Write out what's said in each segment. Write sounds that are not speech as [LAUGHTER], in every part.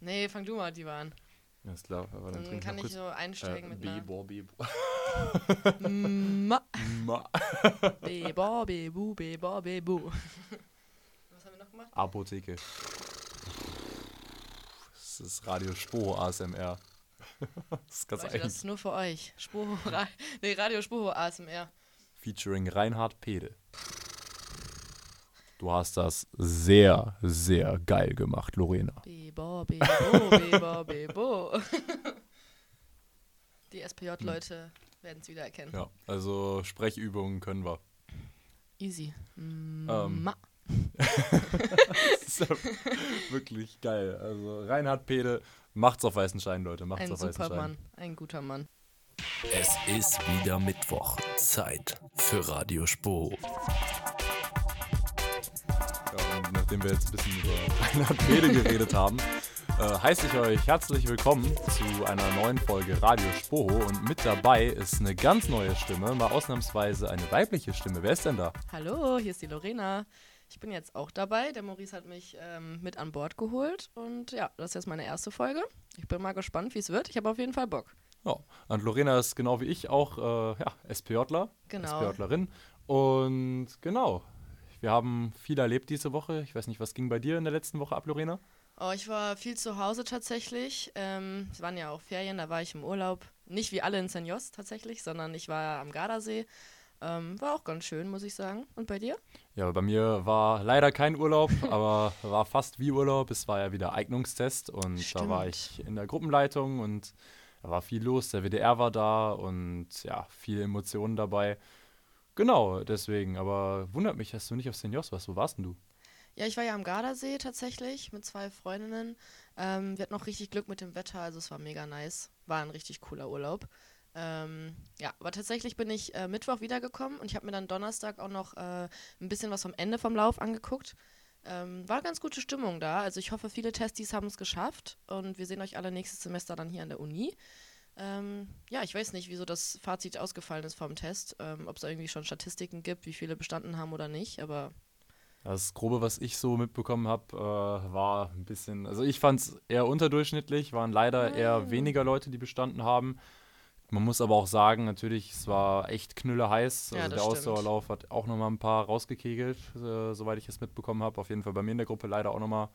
Nee, fang du mal die an. Ja, ist klar. Aber dann, Dann kann ich kurz. so einsteigen äh, mit einer. Bebor, Bebor. Ma. Ma. Bebo, bebu, bebo, bebu. Was haben wir noch gemacht? Apotheke. Das ist Radio Spoho ASMR. [LAUGHS] Das ist ganz Leute, eigentlich. das ist nur für euch. Spuro, Ra [LAUGHS] nee, Radio Spuro ASMR. Featuring Reinhard Pede. Du hast das sehr, sehr geil gemacht, Lorena. Bebo, bebo, bebo, bebo. [LAUGHS] Die SPJ-Leute werden es wieder erkennen. Ja, also Sprechübungen können wir. Easy. Ähm, Ma. Das [LAUGHS] ist ja wirklich geil. Also Reinhard Pede macht's auf weißen Stein, Leute. Macht's Ein auf weißen super Stein. Mann. Ein guter Mann. Es ist wieder Mittwoch. Zeit für Radio Spo. Nachdem wir jetzt ein bisschen über [LAUGHS] Reinhard Pede geredet haben, äh, heiße ich euch herzlich willkommen zu einer neuen Folge Radio Spoho. Und mit dabei ist eine ganz neue Stimme, mal ausnahmsweise eine weibliche Stimme. Wer ist denn da? Hallo, hier ist die Lorena. Ich bin jetzt auch dabei. Der Maurice hat mich ähm, mit an Bord geholt. Und ja, das ist jetzt meine erste Folge. Ich bin mal gespannt, wie es wird. Ich habe auf jeden Fall Bock. Ja, und Lorena ist genau wie ich auch äh, ja, SPJler, Genau. SPJlerin. Und genau, wir haben viel erlebt diese Woche. Ich weiß nicht, was ging bei dir in der letzten Woche ab, Lorena? Oh, ich war viel zu Hause tatsächlich. Ähm, es waren ja auch Ferien, da war ich im Urlaub. Nicht wie alle in Senjos tatsächlich, sondern ich war am Gardasee. Ähm, war auch ganz schön, muss ich sagen. Und bei dir? Ja, bei mir war leider kein Urlaub, [LAUGHS] aber war fast wie Urlaub. Es war ja wieder Eignungstest und da war Stimmt. ich in der Gruppenleitung und da war viel los. Der WDR war da und ja, viele Emotionen dabei. Genau, deswegen. Aber wundert mich, dass du nicht auf Seniors warst. Wo warst denn du? Ja, ich war ja am Gardasee tatsächlich mit zwei Freundinnen. Ähm, wir hatten auch richtig Glück mit dem Wetter, also es war mega nice. War ein richtig cooler Urlaub. Ähm, ja, aber tatsächlich bin ich äh, Mittwoch wiedergekommen und ich habe mir dann Donnerstag auch noch äh, ein bisschen was vom Ende vom Lauf angeguckt. Ähm, war ganz gute Stimmung da. Also ich hoffe, viele Testis haben es geschafft und wir sehen euch alle nächstes Semester dann hier an der Uni. Ähm, ja, ich weiß nicht, wieso das Fazit ausgefallen ist vom Test, ähm, ob es da irgendwie schon Statistiken gibt, wie viele bestanden haben oder nicht, aber Das Grobe, was ich so mitbekommen habe, äh, war ein bisschen, also ich fand es eher unterdurchschnittlich, waren leider eher weniger Leute, die bestanden haben. Man muss aber auch sagen, natürlich, es war echt knülle heiß. Ja, Also der stimmt. Ausdauerlauf hat auch nochmal ein paar rausgekegelt, äh, soweit ich es mitbekommen habe. Auf jeden Fall bei mir in der Gruppe leider auch nochmal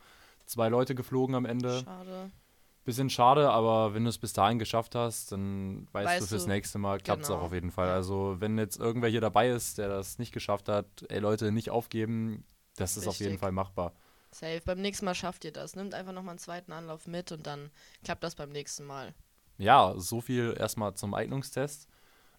zwei Leute geflogen am Ende. schade. Bisschen schade, aber wenn du es bis dahin geschafft hast, dann weißt, Weißt du fürs du, nächste Mal klappt es genau. auch auf jeden Fall. Also wenn jetzt irgendwer hier dabei ist, der das nicht geschafft hat, ey Leute, nicht aufgeben, das ist auf jeden. Fall machbar. Safe. Beim nächsten Mal schafft ihr das. Nimmt einfach nochmal einen zweiten Anlauf mit und dann klappt das beim nächsten Mal. Ja, so viel erstmal zum Eignungstest.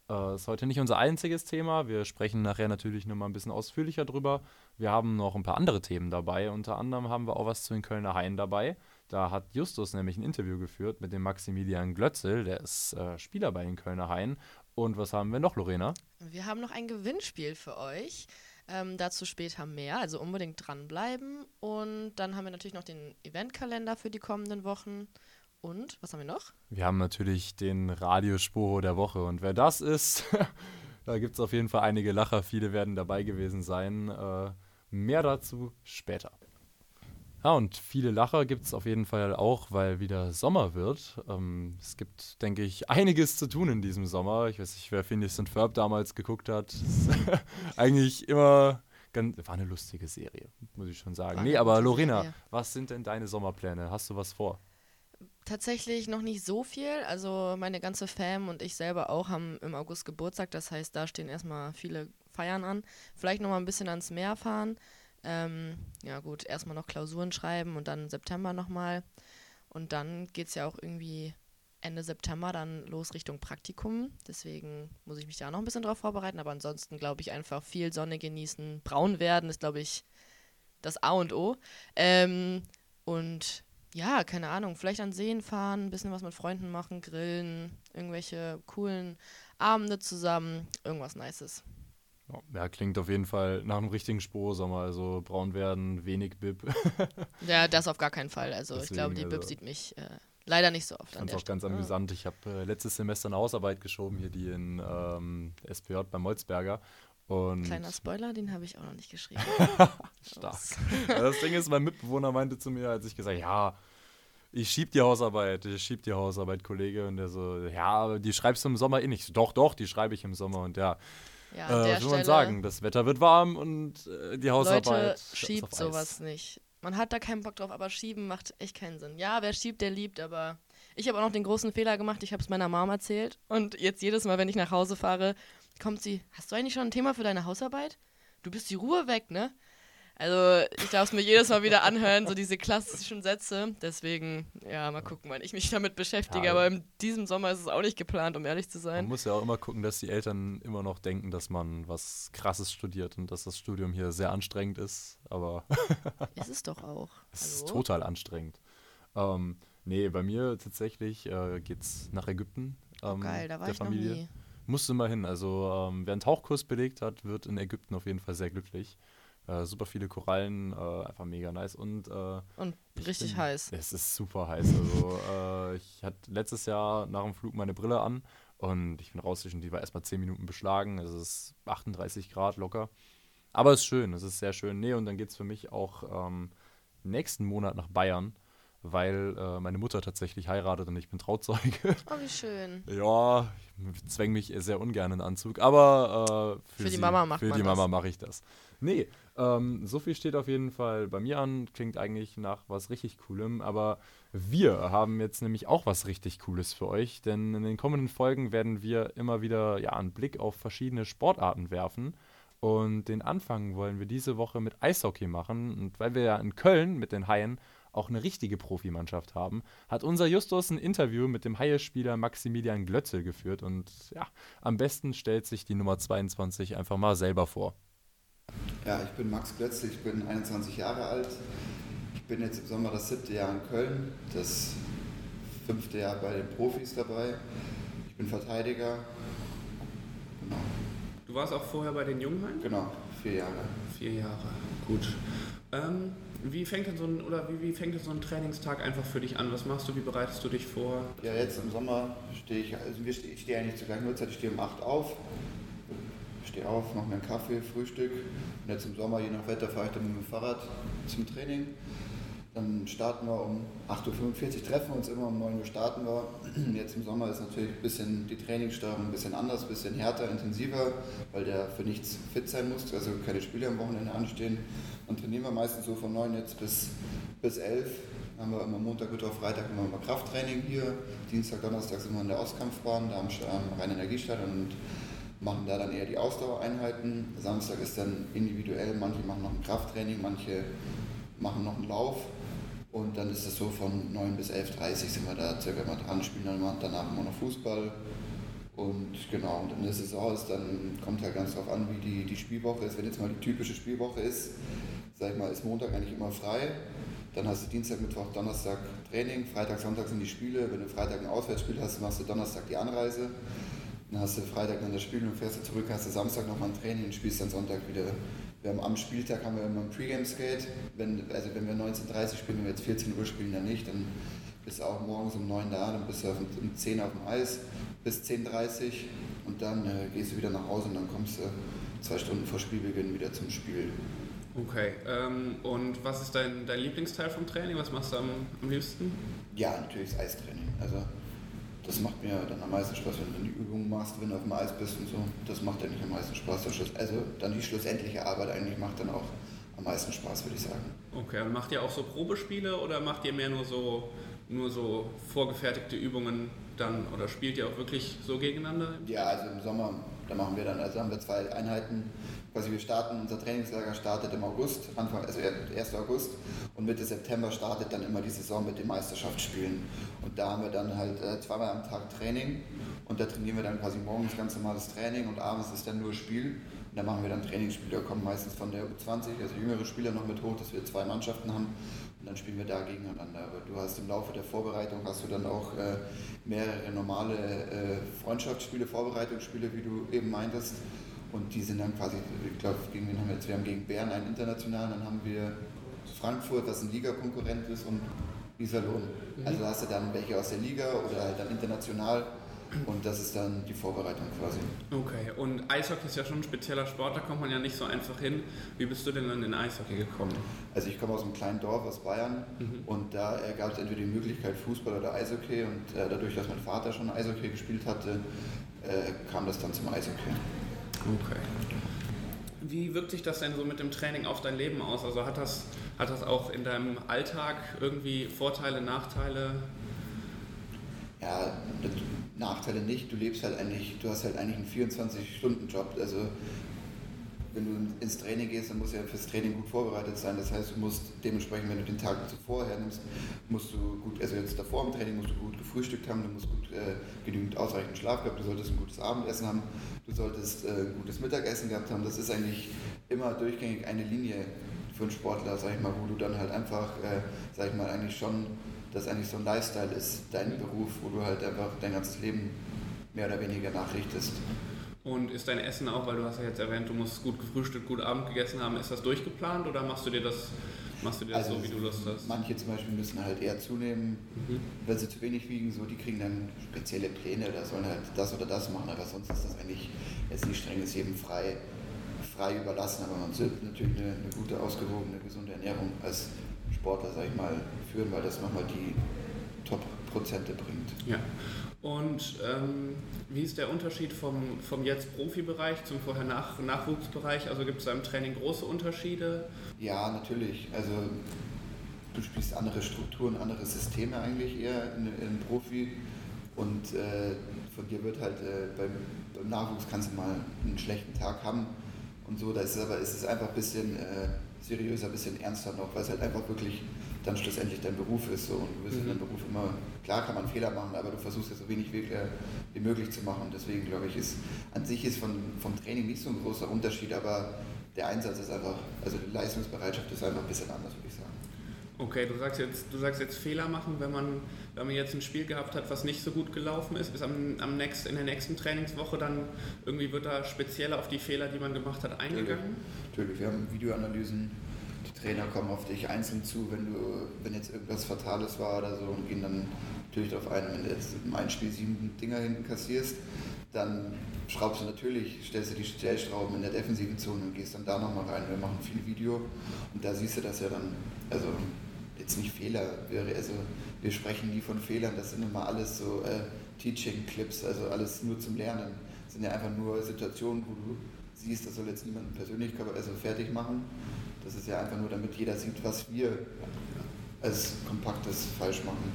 Äh, ist heute nicht unser einziges Thema. Wir sprechen nachher natürlich noch mal ein bisschen ausführlicher drüber. Wir haben noch ein paar andere Themen dabei. Unter anderem haben wir auch was zu den Kölner Haien dabei. Da hat Justus nämlich ein Interview geführt mit dem Maximilian Glötzel, der ist äh, Spieler bei den Kölner Haien. Und was haben wir noch, Lorena? Wir haben noch ein Gewinnspiel für euch. Ähm, dazu später mehr, also unbedingt dranbleiben. Und dann haben wir natürlich noch den Eventkalender für die kommenden Wochen. Und, was haben wir noch? Wir haben natürlich den Radiosporo der Woche. Und wer das ist, [LAUGHS] da gibt es auf jeden Fall einige Lacher. Viele werden dabei gewesen sein. Äh, mehr dazu später. Ja, und viele Lacher gibt es auf jeden Fall auch, weil wieder Sommer wird. Ähm, es gibt, denke ich, einiges zu tun in diesem Sommer. Ich weiß nicht, wer Phineas und Ferb damals geguckt hat. [LAUGHS] Eigentlich immer ganz, war eine lustige Serie, muss ich schon sagen. War nee, aber Lorena, Serie. was sind denn deine Sommerpläne? Hast du was vor? Tatsächlich noch nicht so viel. Also meine ganze Fam und ich selber auch haben im August Geburtstag. Das heißt, da stehen erstmal viele Feiern an. Vielleicht noch mal ein bisschen ans Meer fahren. Ähm, ja gut, erstmal noch Klausuren schreiben und dann September nochmal. Und dann geht es ja auch irgendwie Ende September dann los Richtung Praktikum. Deswegen muss ich mich da noch ein bisschen drauf vorbereiten. Aber ansonsten glaube ich einfach viel Sonne genießen. Braun werden ist, glaube ich, das A und O. Ähm, und ja, keine Ahnung, vielleicht an Seen fahren, ein bisschen was mit Freunden machen, grillen, irgendwelche coolen Abende zusammen, irgendwas Nices. Ja, klingt auf jeden Fall nach einem richtigen Sporo-Sommer. Also braun werden, wenig Bib. [LAUGHS] Ja, das auf gar keinen Fall. Also ich glaube, die Deswegen, Bib also- sieht mich äh, leider nicht so oft Ich an fand es auch ganz Stelle. amüsant. Ich habe äh, letztes Semester eine Hausarbeit geschoben, hier die in ähm, SPJ bei Molzberger. Und Kleiner Spoiler, den habe ich auch noch nicht geschrieben. [LAUGHS] stark. Ja, das Ding ist, mein Mitbewohner meinte zu mir, als ich gesagt ja, ich schieb die Hausarbeit, ich schieb die Hausarbeit, Kollege. Und der so, ja, die schreibst du im Sommer eh nicht. So, doch, doch, die schreibe ich im Sommer. Und ja, Ja, äh, an der was will man sagen? Das Wetter wird warm und äh, die Hausarbeit. Leute, schiebt sowas nicht. Man hat da keinen Bock drauf, aber schieben macht echt keinen Sinn. Ja, wer schiebt, der liebt, aber ich habe auch noch den großen Fehler gemacht. Ich habe es meiner Mom erzählt und jetzt jedes Mal, wenn ich nach Hause fahre, kommt sie, hast du eigentlich schon ein Thema für deine Hausarbeit? Du bist die Ruhe weg, ne? Also ich darf es mir jedes Mal wieder anhören, so diese klassischen Sätze. Deswegen, ja, mal gucken, wann ich mich damit beschäftige. Ja. Aber in diesem Sommer ist es auch nicht geplant, um ehrlich zu Man sein. muss ja auch immer gucken, dass die Eltern immer noch denken, dass man was Krasses studiert und dass das Studium hier sehr anstrengend ist. Aber [LAUGHS] Ist es doch auch. es ist Hallo? total anstrengend. Ähm, nee, bei mir tatsächlich äh, geht's nach Ägypten. Ähm, Geil, da war der ich noch Familie. nie. Musste mal hin. Also ähm, wer einen Tauchkurs belegt hat, wird in Ägypten auf jeden Fall sehr glücklich. Äh, super viele Korallen, äh, einfach mega nice. Und äh, Und ich richtig bin- heiß. Es ist super heiß. Also äh, ich hatte letztes Jahr nach dem Flug meine Brille an und ich bin rausgeschlichen, die war erstmal 10 Minuten beschlagen. Es ist 38 Grad locker. Aber es ist schön, es ist sehr schön. Nee, und dann geht es für mich auch ähm, nächsten Monat nach Bayern, weil äh, meine Mutter tatsächlich heiratet und ich bin Trauzeuge. Oh, wie schön. Ja, ich zwänge mich sehr ungern in Anzug, aber äh, für, Für die sie, Mama macht für Mama mache ich das. Nee, ähm, so viel steht auf jeden Fall bei mir an, klingt eigentlich nach was richtig Coolem, aber wir haben jetzt nämlich auch was richtig Cooles für euch, denn in den kommenden Folgen werden wir immer wieder ja, einen Blick auf verschiedene Sportarten werfen. Und den Anfang wollen wir diese Woche mit Eishockey machen. Und weil wir ja in Köln mit den Haien auch eine richtige Profimannschaft haben, hat unser Justus ein Interview mit dem Haie-Spieler Maximilian Glötzel geführt. Und ja, am besten stellt sich die Nummer 22 einfach mal selber vor. Ja, ich bin Max Glötzl, ich bin 21 Jahre alt. Ich bin jetzt im Sommer das siebte Jahr in Köln, das fünfte Jahr bei den Profis dabei. Ich bin Verteidiger. Genau, Du warst auch vorher bei den Junghain? genau vier Jahre. Vier Jahre. Gut. Ähm, wie fängt denn so ein oder wie, wie fängt denn so ein Trainingstag einfach für dich an? Was machst du? Wie bereitest du dich vor? Ja, jetzt im Sommer stehe ich, also ich stehe eigentlich zur gleichen Uhrzeit, ich stehe um 8 auf. Stehe auf, mache mir einen Kaffee, Frühstück. Und jetzt im Sommer, je nach Wetter, fahre ich dann mit dem Fahrrad zum Training. Dann starten wir um 8.45 Uhr, treffen wir uns immer, um 9 Uhr starten wir. Jetzt im Sommer ist natürlich ein bisschen die Trainingssteuerung ein bisschen anders, ein bisschen härter, intensiver, weil der für nichts fit sein muss, also keine Spiele am Wochenende anstehen. Dann trainieren wir meistens so von 9 jetzt bis, bis 11. Dann haben wir immer Montag, Mittwoch, Freitag immer mal Krafttraining hier. Dienstag, Donnerstag sind wir in der Auskampfbahn, da am, am Rhein-Energiestadt und machen da dann eher die Ausdauereinheiten. Samstag ist dann individuell, manche machen noch ein Krafttraining, manche machen noch einen Lauf. Und dann ist es so von 9 bis 11.30 Uhr sind wir da circa immer dran, spielen dann mal, danach immer noch Fußball. Und genau, und in der Saison ist dann, kommt halt ganz drauf an, wie die, die Spielwoche ist. Wenn jetzt mal die typische Spielwoche ist, sag ich mal, ist Montag eigentlich immer frei. Dann hast du Dienstag, Mittwoch, Donnerstag Training, Freitag, Sonntag sind die Spiele. Wenn du Freitag ein Auswärtsspiel hast, machst du Donnerstag die Anreise. Dann hast du Freitag dann das Spiel und fährst du zurück, hast du Samstag nochmal ein Training und spielst dann Sonntag wieder. Wir haben am Spieltag haben wir immer ein Pre-Game-Skate. Wenn, also wenn wir 19.30 Uhr spielen, wenn wir jetzt 14 Uhr spielen, dann nicht. Dann bist du auch morgens um 9 da, dann bist du auf, um 10 auf dem Eis bis 10.30 Uhr und dann äh, gehst du wieder nach Hause und dann kommst du zwei Stunden vor Spielbeginn wieder zum Spiel. Okay. Ähm, und was ist dein, dein Lieblingsteil vom Training? Was machst du am, am liebsten? Ja, natürlich das Eistraining. Also das macht mir dann am meisten Spaß, wenn du die Übungen machst, wenn du auf dem Eis bist und so. Das macht eigentlich am meisten Spaß. Der Schluss, also dann die schlussendliche Arbeit eigentlich macht dann auch am meisten Spaß, würde ich sagen. Okay. Und macht ihr auch so Probespiele oder macht ihr mehr nur so nur so vorgefertigte Übungen dann oder spielt ihr auch wirklich so gegeneinander? Ja, also im Sommer, da machen wir dann, also haben wir zwei Einheiten. Quasi wir starten, unser Trainingslager startet im August, Anfang, also 1. August und Mitte September startet dann immer die Saison mit den Meisterschaftsspielen. Und da haben wir dann halt äh, zweimal am Tag Training und da trainieren wir dann quasi morgens ganz normales Training und abends ist dann nur Spiel. Und da machen wir dann Trainingsspiele, kommen meistens von der U20, also jüngere Spieler noch mit hoch, dass wir zwei Mannschaften haben und dann spielen wir da gegeneinander. Aber du hast im Laufe der Vorbereitung hast du dann auch äh, mehrere normale äh, Freundschaftsspiele, Vorbereitungsspiele, wie du eben meintest. Und die sind dann quasi, ich glaube, gegen wen haben wir jetzt? Wir haben gegen Bern einen internationalen, dann haben wir Frankfurt, was ein Ligakonkurrent ist, und Iserlohn. Also da hast du dann welche aus der Liga oder halt dann international. Und das ist dann die Vorbereitung quasi. Okay, und Eishockey ist ja schon ein spezieller Sport, da kommt man ja nicht so einfach hin. Wie bist du denn dann in Eishockey gekommen? Also ich komme aus einem kleinen Dorf aus Bayern Mhm. und da äh, gab es entweder die Möglichkeit Fußball oder Eishockey und äh, dadurch, dass mein Vater schon Eishockey gespielt hatte, äh, kam das dann zum Eishockey. Okay. Wie wirkt sich das denn so mit dem Training auf dein Leben aus? Also hat das, hat das auch in deinem Alltag irgendwie Vorteile, Nachteile? Ja, Nachteile nicht. Du lebst halt eigentlich, du hast halt eigentlich einen 24-Stunden-Job. Also wenn du ins Training gehst, dann musst du ja fürs Training gut vorbereitet sein. Das heißt, du musst dementsprechend, wenn du den Tag zuvor hernimmst, musst du gut, also jetzt davor im Training musst du gut gefrühstückt haben, du musst gut äh, genügend ausreichend Schlaf gehabt, du solltest ein gutes Abendessen haben, du solltest äh, ein gutes Mittagessen gehabt haben. Das ist eigentlich immer durchgängig eine Linie für einen Sportler, sag ich mal, wo du dann halt einfach, äh, sag ich mal, eigentlich schon, das eigentlich so ein Lifestyle ist, dein Beruf, wo du halt einfach dein ganzes Leben mehr oder weniger nachrichtest. Und ist dein Essen auch, weil du hast ja jetzt erwähnt, du musst gut gefrühstückt, gut Abend gegessen haben, ist das durchgeplant oder machst du dir das, machst du dir das so, wie du Lust hast? Also Manche zum Beispiel müssen halt eher zunehmen, Mhm. wenn sie zu wenig wiegen, so, die kriegen dann spezielle Pläne oder sollen halt das oder das machen, aber sonst ist das eigentlich jetzt nicht streng, ist jedem frei, frei überlassen, aber man sollte natürlich eine, eine gute, ausgewogene, gesunde Ernährung als Sportler, sag ich mal, führen, weil das nochmal die Top-Prozente bringt. Ja. Und ähm, wie ist der Unterschied vom, vom jetzt Profibereich zum vorher Nach Nachwuchsbereich? Also gibt es da im Training große Unterschiede? Ja, natürlich. Also du spielst andere Strukturen, andere Systeme eigentlich eher in, in Profi und äh, von dir wird halt äh, beim, beim Nachwuchs kannst du mal einen schlechten Tag haben und so. Da ist es aber ist es einfach ein bisschen äh, seriöser, ein bisschen ernster noch, weil es halt einfach wirklich dann schlussendlich dein Beruf ist. So. Und du in Mhm. deinem Beruf immer, klar kann man Fehler machen, aber du versuchst ja so wenig wie, äh, wie möglich zu machen. Deswegen glaube ich, ist an sich ist von, vom Training nicht so ein großer Unterschied, aber der Einsatz ist einfach, also die Leistungsbereitschaft ist einfach ein bisschen anders, würde ich sagen. Okay, du sagst jetzt, du sagst jetzt Fehler machen, wenn man, wenn man jetzt ein Spiel gehabt hat, was nicht so gut gelaufen ist, ist am, am next, in der nächsten Trainingswoche dann irgendwie wird da speziell auf die Fehler, die man gemacht hat, eingegangen? Natürlich, wir haben Videoanalysen, die Trainer kommen auf dich einzeln zu, wenn du, wenn jetzt irgendwas Fatales war oder so und gehen dann natürlich darauf ein, wenn du jetzt im einen Spiel sieben Dinger hinten kassierst, dann schraubst du natürlich, stellst du die Stellschrauben in der defensiven Zone und gehst dann da nochmal rein. Wir machen viel Video und da siehst du das ja dann, also jetzt nicht Fehler, wir, also wir sprechen nie von Fehlern, das sind immer alles so äh, Teaching-Clips, also alles nur zum Lernen. Das sind ja einfach nur Situationen, wo du siehst, das soll jetzt niemanden persönlich also fertig machen. Das ist ja einfach nur, damit jeder sieht, was wir als kompaktes falsch machen.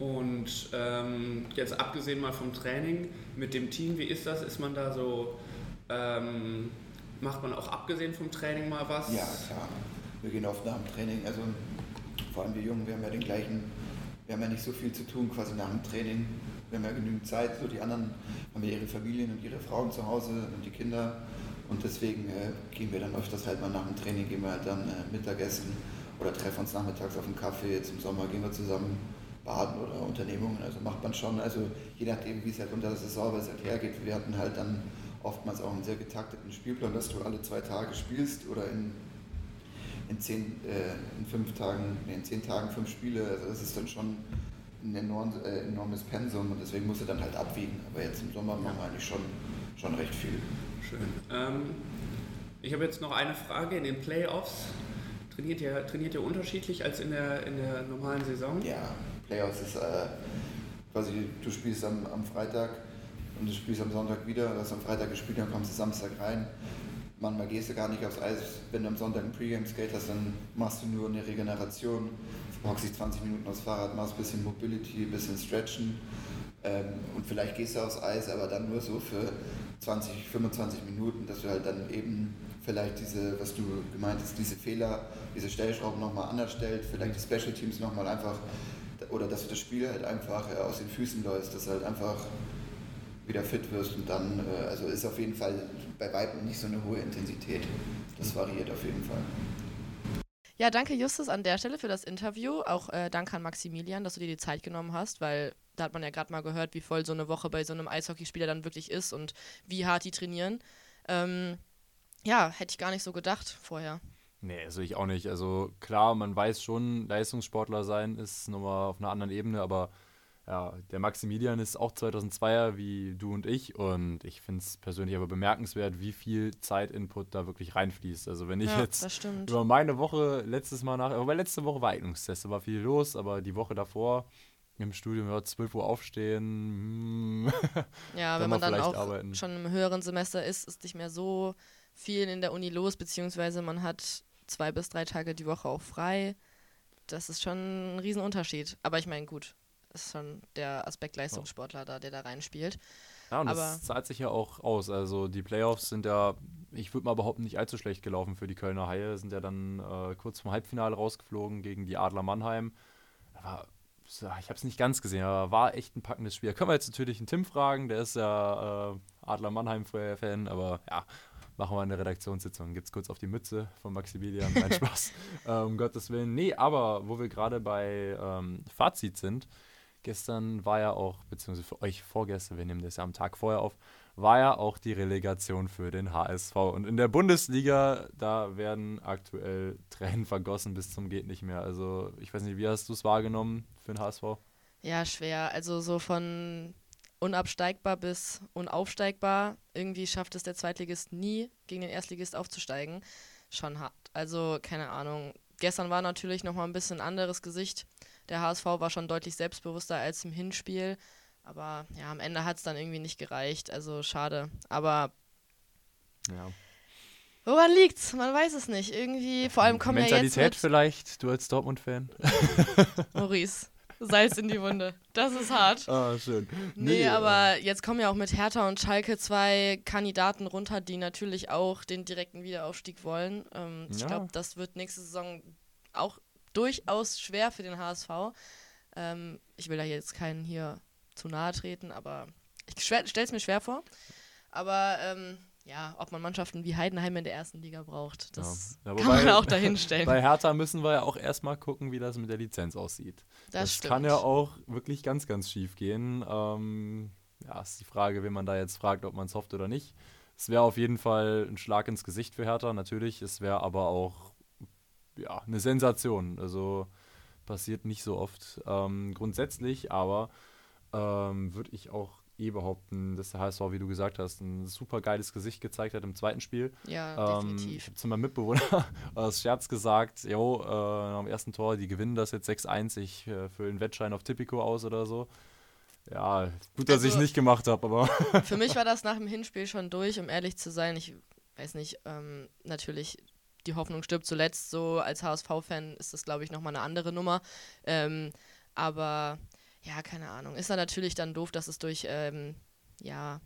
Und ähm, jetzt abgesehen mal vom Training mit dem Team, wie ist das? Ist man da so, ähm, macht man auch abgesehen vom Training mal was? Ja, klar. Wir gehen oft nach dem Training, also vor allem wir Jungen, wir haben ja den gleichen, wir haben ja nicht so viel zu tun quasi nach dem Training. Wir haben ja genügend Zeit, so die anderen haben ja ihre Familien und ihre Frauen zu Hause und die Kinder. Und deswegen äh, gehen wir dann öfters halt mal nach dem Training, gehen wir halt dann äh, Mittagessen oder treffen uns nachmittags auf einen Kaffee. Jetzt im Sommer gehen wir zusammen baden oder Unternehmungen. Also macht man schon, also je nachdem, wie es halt unter der Saison was halt hergeht. Wir hatten halt dann oftmals auch einen sehr getakteten Spielplan, dass du alle zwei Tage spielst oder in, in, zehn, äh, in fünf Tagen, nee, in zehn Tagen fünf Spiele. Also das ist dann schon ein enorm, äh, enormes Pensum und deswegen musst du dann halt abwiegen. Aber jetzt im Sommer machen wir eigentlich schon, schon recht viel. Schön. Ähm, ich habe jetzt noch eine Frage. In den Playoffs trainiert ihr, trainiert ihr unterschiedlich als in der, in der normalen Saison? Ja, Playoffs ist äh, quasi, du spielst am, am Freitag und du spielst am Sonntag wieder, du hast am Freitag gespielt, dann kommst du Samstag rein. Manchmal gehst du gar nicht aufs Eis. Wenn du am Sonntag ein Pre-Game-Skate hast, dann machst du nur eine Regeneration, hockst dich 20 Minuten aufs Fahrrad, machst ein bisschen Mobility, ein bisschen Stretchen ähm, und vielleicht gehst du aufs Eis, aber dann nur so für 20, 25 Minuten, dass du halt dann eben vielleicht diese, was du gemeint hast, diese Fehler, diese Stellschrauben nochmal anders stellst, vielleicht die Special Teams nochmal einfach, oder dass du das Spiel halt einfach äh, aus den Füßen läufst, dass du halt einfach wieder fit wirst und dann, äh, also ist auf jeden Fall bei weitem nicht so eine hohe Intensität. Das variiert auf jeden Fall. Ja, danke Justus an der Stelle für das Interview. Auch äh, danke an Maximilian, dass du dir die Zeit genommen hast, weil da hat man ja gerade mal gehört, wie voll so eine Woche bei so einem Eishockeyspieler dann wirklich ist und wie hart die trainieren. Ähm, ja, hätte ich gar nicht so gedacht vorher. Nee, also ich auch nicht. Also klar, man weiß schon, Leistungssportler sein ist nochmal auf einer anderen Ebene, aber ja, der Maximilian ist auch 2002er wie du und ich und ich finde es persönlich aber bemerkenswert, wie viel Zeitinput da wirklich reinfließt. Also wenn ich Ja, jetzt das über meine Woche letztes Mal nach, aber letzte Woche war Eignungstest, da war viel los, aber die Woche davor im Studium, ja, 12 Uhr aufstehen, hm, Ja, wenn man dann auch arbeiten. schon im höheren Semester ist, ist nicht mehr so viel in der Uni los, beziehungsweise man hat zwei bis drei Tage die Woche auch frei. Das ist schon ein Riesenunterschied. Aber ich meine, gut, ist schon der Aspekt Leistungssportler da, der da reinspielt. Ja, und Aber- das zahlt sich ja auch aus. Also die Playoffs sind ja, ich würde mal behaupten, nicht allzu schlecht gelaufen für die Kölner Haie. Sind ja dann äh, kurz vom Halbfinale rausgeflogen gegen die Adler Mannheim. Aber so, ich habe es nicht ganz gesehen, aber war echt ein packendes Spiel. Da können wir jetzt natürlich einen Tim fragen, der ist ja äh, Adler Mannheim-Fan, aber ja, machen wir eine Redaktionssitzung. Gibt's kurz auf die Mütze von Maximilian. Nein, [LAUGHS] Spaß. äh, um Gottes Willen. Nee, aber wo wir gerade bei ähm, Fazit sind, gestern war ja auch, beziehungsweise für euch vorgestern, wir nehmen das ja am Tag vorher auf, war ja auch die Relegation für den HSV. Und in der Bundesliga, da werden aktuell Tränen vergossen bis zum geht nicht mehr. Also ich weiß nicht, wie hast du es wahrgenommen für den HSV? Ja, schwer. Also so von unabsteigbar bis unaufsteigbar. Irgendwie schafft es der Zweitligist nie, gegen den Erstligist aufzusteigen. Schon hart. Also, keine Ahnung. Gestern war natürlich nochmal ein bisschen anderes Gesicht. Der HSV war schon deutlich selbstbewusster als im Hinspiel. Aber ja, am Ende hat es dann irgendwie nicht gereicht. Also schade. Aber Ja. woran liegt's? Man weiß es nicht. Irgendwie, vor allem kommen ja Mentalität jetzt mit vielleicht, du als Dortmund-Fan? [LAUGHS] Maurice. Salz in die Wunde. Das ist hart. Ah, schön. Nee, äh, aber jetzt kommen ja auch mit Hertha und Schalke zwei Kandidaten runter, die natürlich auch den direkten Wiederaufstieg wollen. Ähm, Ich Ja. glaube, das wird nächste Saison auch durchaus schwer für den HSV. Ähm, ich will da jetzt keinen hier zu nahe treten, aber ich stelle es mir schwer vor. Aber ähm, ja, ob man Mannschaften wie Heidenheim in der ersten Liga braucht, das Ja, kann man auch dahinstellen. Bei Hertha müssen wir ja auch erstmal gucken, wie das mit der Lizenz aussieht. Das, stimmt. kann ja auch wirklich ganz, ganz schief gehen. Ähm, ja, ist die Frage, wen man da jetzt fragt, ob man es hofft oder nicht. Es wäre auf jeden Fall ein Schlag ins Gesicht für Hertha, natürlich. Es wäre aber auch ja, eine Sensation. Also passiert nicht so oft. Ähm, grundsätzlich aber ähm, würde ich auch eh behaupten, dass der HSV, wie du gesagt hast, ein super geiles Gesicht gezeigt hat im zweiten Spiel. Ja, Ähm, ich definitiv. habe zu meinem Mitbewohner [LAUGHS] aus Scherz gesagt, jo, äh, am ersten Tor, die gewinnen das jetzt 6-1, ich äh, fülle einen Wettschein auf Tipico aus oder so. Ja, gut, dass ich Also- es nicht gemacht habe, aber [LAUGHS] Für mich war das [LAUGHS] nach dem Hinspiel schon durch, um ehrlich zu sein. Ich weiß nicht, ähm, natürlich, die Hoffnung stirbt zuletzt. So als HSV-Fan ist das, glaube ich, nochmal eine andere Nummer. Ähm, aber ja, keine Ahnung. Ist dann natürlich dann doof, dass es durch, ähm, ja,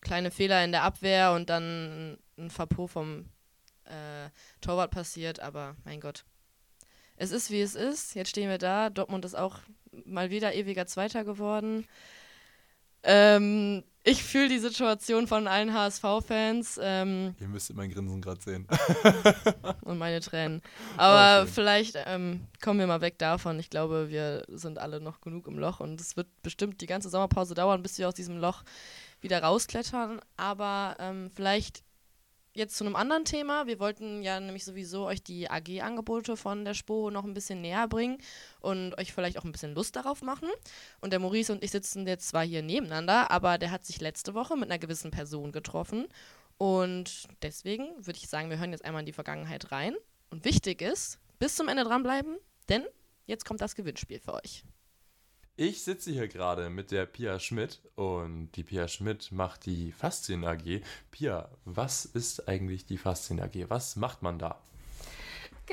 kleine Fehler in der Abwehr und dann ein Verpo vom äh, Torwart passiert. Aber mein Gott. Es ist, wie es ist. Jetzt stehen wir da. Dortmund ist auch mal wieder ewiger Zweiter geworden. Ähm, ich fühle die Situation von allen HSV-Fans ähm, ihr müsstet mein Grinsen gerade sehen. [LAUGHS] und meine Tränen. Aber schön. vielleicht ähm, kommen wir mal weg davon. Ich glaube, wir sind alle noch genug im Loch und es wird bestimmt die ganze Sommerpause dauern, bis wir aus diesem Loch wieder rausklettern. Aber ähm, vielleicht jetzt zu einem anderen Thema. Wir wollten ja nämlich sowieso euch die AG-Angebote von der SPO noch ein bisschen näher bringen und euch vielleicht auch ein bisschen Lust darauf machen. Und der Maurice und ich sitzen jetzt zwar hier nebeneinander, aber der hat sich letzte Woche mit einer gewissen Person getroffen. Und deswegen würde ich sagen, wir hören jetzt einmal in die Vergangenheit rein. Und wichtig ist, bis zum Ende dranbleiben, denn jetzt kommt das Gewinnspiel für euch. Ich sitze hier gerade mit der Pia Schmidt und die Pia Schmidt macht die Faszien AG. Pia, was ist eigentlich die Faszien AG? Was macht man da?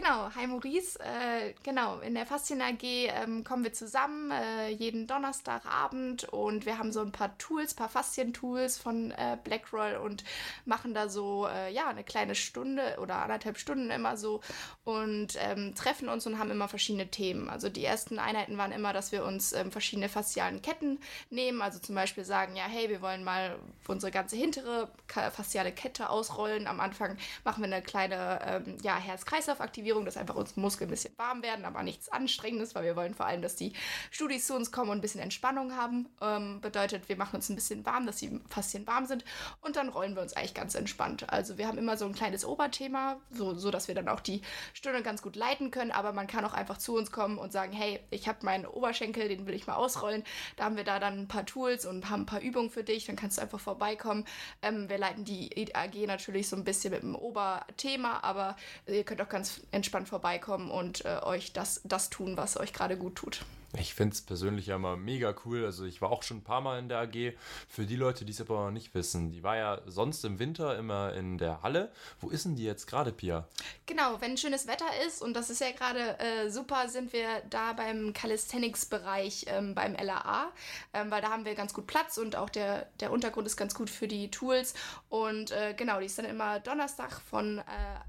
Genau, hi Maurice. Äh, genau, in der Faszien AG ähm, kommen wir zusammen äh, jeden Donnerstagabend und wir haben so ein paar Tools, paar Faszien-Tools von äh, Blackroll und machen da so, äh, ja, eine kleine Stunde oder anderthalb Stunden immer so und ähm, treffen uns und haben immer verschiedene Themen. Also die ersten Einheiten waren immer, dass wir uns ähm, verschiedene faszialen Ketten nehmen, also zum Beispiel sagen, ja, hey, wir wollen mal unsere ganze hintere fasziale Kette ausrollen. Am Anfang machen wir eine kleine, ähm, ja, Herz-Kreislauf-Aktivierung Aktivierung, dass einfach unsere Muskeln ein bisschen warm werden, aber nichts Anstrengendes, weil wir wollen vor allem, dass die Studis zu uns kommen und ein bisschen Entspannung haben. Ähm, bedeutet, wir machen uns ein bisschen warm, dass die Faszien warm sind und dann rollen wir uns eigentlich ganz entspannt. Also wir haben immer so ein kleines Oberthema, so, so dass wir dann auch die Stunde ganz gut leiten können, aber man kann auch einfach zu uns kommen und sagen, hey, ich habe meinen Oberschenkel, den will ich mal ausrollen. Da haben wir da dann ein paar Tools und haben ein paar Übungen für dich, dann kannst du einfach vorbeikommen. Ähm, wir leiten die AG natürlich so ein bisschen mit dem Oberthema, aber ihr könnt auch ganz entspannt vorbeikommen und äh, euch das, das tun, was euch gerade gut tut. Ich finde es persönlich ja immer mega cool. Also ich war auch schon ein paar Mal in der AG. Für die Leute, die es aber noch nicht wissen, die war ja sonst im Winter immer in der Halle. Wo ist denn die jetzt gerade, Pia? Genau, wenn schönes Wetter ist und das ist ja gerade äh, super, sind wir da beim Calisthenics-Bereich ähm, beim LAA, ähm, weil da haben wir ganz gut Platz und auch der, der Untergrund ist ganz gut für die Tools. Und äh, genau, die ist dann immer Donnerstag von äh,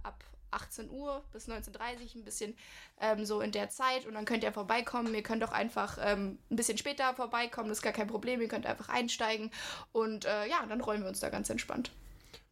ab 18 Uhr bis 19.30 Uhr, ein bisschen ähm, so in der Zeit. Und dann könnt ihr vorbeikommen. Ihr könnt auch einfach ähm, ein bisschen später vorbeikommen, das ist gar kein Problem. Ihr könnt einfach einsteigen. Und äh, ja, dann rollen wir uns da ganz entspannt.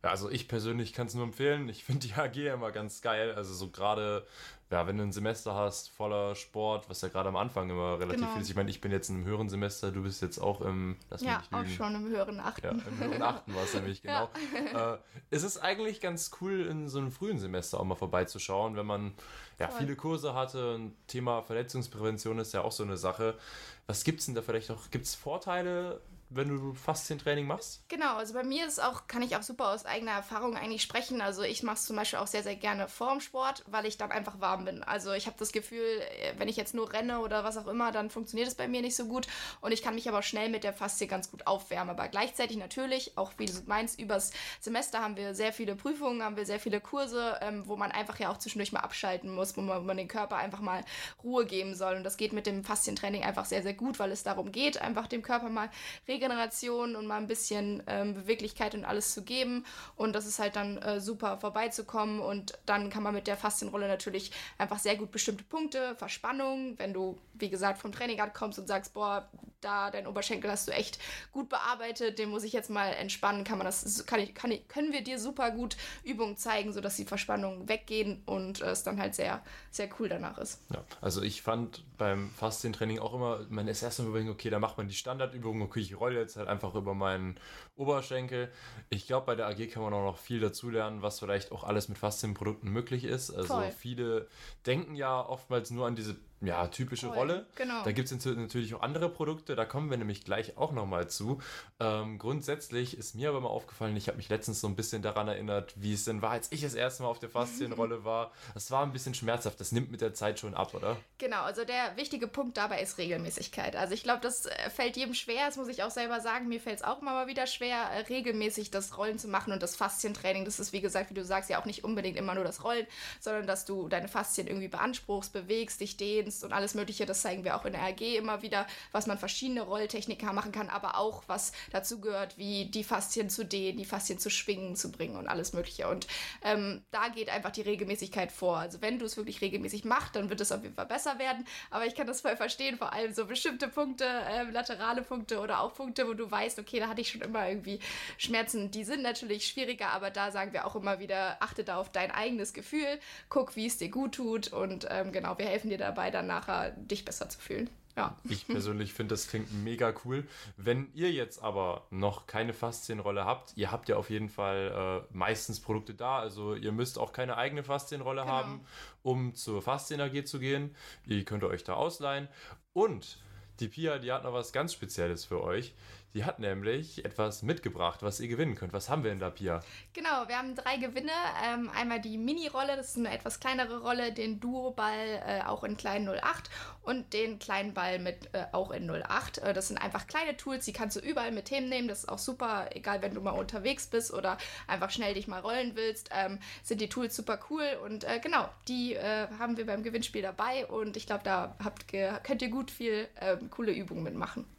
Also ich persönlich kann es nur empfehlen. Ich finde die AG immer ganz geil. Also so gerade ja, wenn du ein Semester hast voller Sport, was ja gerade am Anfang immer relativ genau. viel ist. Ich meine, ich bin jetzt in einem höheren Semester, du bist jetzt auch im, lass ja, auch schon im höheren Achten. Ja, im höheren Achten war es nämlich, [LAUGHS] genau. Ja. Äh, es ist eigentlich ganz cool, in so einem frühen Semester auch mal vorbeizuschauen, wenn man ja, viele Kurse hatte. Ein Thema Verletzungsprävention ist ja auch so eine Sache. Was gibt es denn da vielleicht noch? Gibt es Vorteile wenn du Faszientraining machst? Genau, also bei mir ist auch, kann ich auch super aus eigener Erfahrung eigentlich sprechen. Also ich mache es zum Beispiel auch sehr, sehr gerne vorm Sport, weil ich dann einfach warm bin. Also ich habe das Gefühl, äh, wenn ich jetzt nur renne oder was auch immer, dann funktioniert es bei mir nicht so gut. Und ich kann mich aber schnell mit der Faszie ganz gut aufwärmen. Aber gleichzeitig natürlich, auch wie du meinst, übers Semester haben wir sehr viele Prüfungen, haben wir sehr viele Kurse, ähm, wo man einfach ja auch zwischendurch mal abschalten muss, wo man, wo man den Körper einfach mal Ruhe geben soll. Und das geht mit dem Faszientraining einfach sehr, sehr gut, weil es darum geht, einfach dem Körper mal Regeneration und mal ein bisschen ähm, Beweglichkeit und alles zu geben. Und das ist halt dann äh, super vorbeizukommen. Und dann kann man mit der Faszienrolle natürlich einfach sehr gut bestimmte Punkte, Verspannung, wenn du, wie gesagt, vom Training kommst und sagst, boah, da dein Oberschenkel hast du echt gut bearbeitet, den muss ich jetzt mal entspannen, kann man das, kann ich, kann ich, können wir dir super gut Übungen zeigen, sodass die Verspannungen weggehen und es dann halt sehr, sehr cool danach ist. Ja, also ich fand beim Faszientraining auch immer, man ist erstmal überlegen, okay, da macht man die Standardübungen, okay, ich rolle jetzt halt einfach über meinen Oberschenkel. Ich glaube, bei der AG kann man auch noch viel dazu lernen, was vielleicht auch alles mit Faszienprodukten möglich ist. Also Voll. viele denken ja oftmals nur an diese ja, typische Voll, Rolle. Genau. Da gibt es natürlich auch andere Produkte, da kommen wir nämlich gleich auch nochmal zu. Ähm, grundsätzlich ist mir aber mal aufgefallen, ich habe mich letztens so ein bisschen daran erinnert, wie es denn war, als ich das erste Mal auf der Faszienrolle [LAUGHS] war. Das war ein bisschen schmerzhaft, das nimmt mit der Zeit schon ab, oder? Genau, also der wichtige Punkt dabei ist Regelmäßigkeit. Also ich glaube, das äh, fällt jedem schwer, das muss ich auch selber sagen, mir fällt es auch immer mal wieder schwer, äh, regelmäßig das Rollen zu machen und das Faszientraining, das ist wie gesagt, wie du sagst, ja auch nicht unbedingt immer nur das Rollen, sondern dass du deine Faszien irgendwie beanspruchst, bewegst, dich dehnst, Kunst und alles Mögliche. Das zeigen wir auch in der AG immer wieder, was man verschiedene Rolltechniken machen kann, aber auch was dazu gehört, wie die Faszien zu dehnen, die Faszien zu schwingen zu bringen und alles Mögliche. Und ähm, da geht einfach die Regelmäßigkeit vor. Also wenn du es wirklich regelmäßig machst, dann wird es auf jeden Fall besser werden. Aber ich kann das voll verstehen, vor allem so bestimmte Punkte, äh, laterale Punkte oder auch Punkte, wo du weißt, okay, da hatte ich schon immer irgendwie Schmerzen. Die sind natürlich schwieriger, aber da sagen wir auch immer wieder, achte da auf dein eigenes Gefühl, guck, wie es dir gut tut und ähm, genau, wir helfen dir dabei, dann nachher dich besser zu fühlen. Ja. Ich persönlich finde, das klingt mega cool. Wenn ihr jetzt aber noch keine Faszienrolle habt, ihr habt ja auf jeden Fall äh, meistens Produkte da. Also ihr müsst auch keine eigene Faszienrolle genau. haben, um zur Faszien AG zu gehen. Ihr könnt euch da ausleihen. Und die Pia, die hat noch was ganz Spezielles für euch. Die hat nämlich etwas mitgebracht, was ihr gewinnen könnt. Was haben wir denn da, Pia? Genau, wir haben drei Gewinne. Ähm, einmal die Mini-Rolle, das ist eine etwas kleinere Rolle, den Duo-Ball äh, auch in kleinen 08 und den kleinen Ball mit äh, auch in 08. Äh, das sind einfach kleine Tools, die kannst du überall mit Themen nehmen. Das ist auch super, egal wenn du mal unterwegs bist oder einfach schnell dich mal rollen willst, ähm, sind die Tools super cool. Und äh, genau, die äh, haben wir beim Gewinnspiel dabei und ich glaube, da habt, könnt ihr gut viel ähm, coole Übungen mitmachen.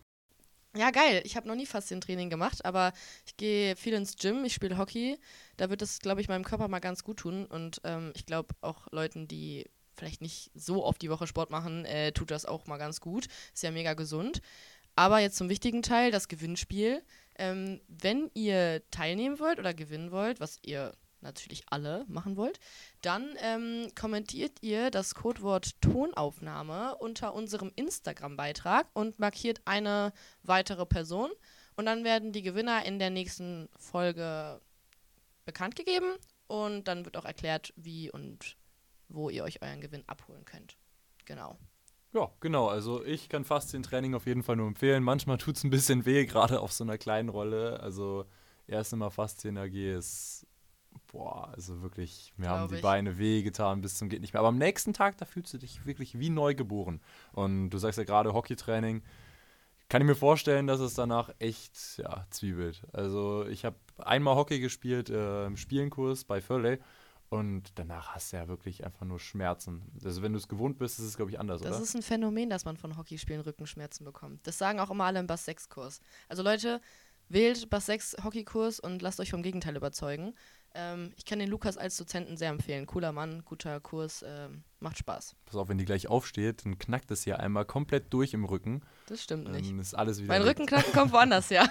Ja, geil. Ich habe noch nie Faszientraining gemacht, aber ich gehe viel ins Gym, ich spiele Hockey. Da wird es, glaube ich, meinem Körper mal ganz gut tun. Und ähm, ich glaube auch Leuten, die vielleicht nicht so oft die Woche Sport machen, äh, tut das auch mal ganz gut. Ist ja mega gesund. Aber jetzt zum wichtigen Teil, das Gewinnspiel. Ähm, wenn ihr teilnehmen wollt oder gewinnen wollt, was ihr natürlich alle machen wollt, dann ähm, kommentiert ihr das Codewort Tonaufnahme unter unserem Instagram-Beitrag und markiert eine weitere Person. Und dann werden die Gewinner in der nächsten Folge bekannt gegeben und dann wird auch erklärt, wie und wo ihr euch euren Gewinn abholen könnt. Genau. Ja, genau. Also ich kann Faszientraining auf jeden Fall nur empfehlen. Manchmal tut es ein bisschen weh, gerade auf so einer kleinen Rolle. Also erst immer Faszien AG ist, boah, also wirklich, mir haben Glaub die ich. Beine weh getan bis zum geht nicht mehr. Aber am nächsten Tag, da fühlst du dich wirklich wie neu geboren. Und du sagst ja gerade Hockeytraining. Kann ich mir vorstellen, dass es danach echt, ja, zwiebelt. Also ich habe einmal Hockey gespielt äh, im Spielenkurs bei Furley und danach hast du ja wirklich einfach nur Schmerzen. Also wenn du es gewohnt bist, ist es, glaube ich, anders, Das oder? ist ein Phänomen, dass man von Hockeyspielen Rückenschmerzen bekommt. Das sagen auch immer alle im Bass 6 Kurs. Also Leute, wählt Bass 6 Hockeykurs und lasst euch vom Gegenteil überzeugen. Ähm, ich kann den Lukas als Dozenten sehr empfehlen. Cooler Mann, guter Kurs, ähm, macht Spaß. Pass auf, wenn die gleich aufsteht, dann knackt es hier einmal komplett durch im Rücken. Das stimmt nicht. Dann ist alles wieder. Mein. Rückenknacken kommt woanders, ja.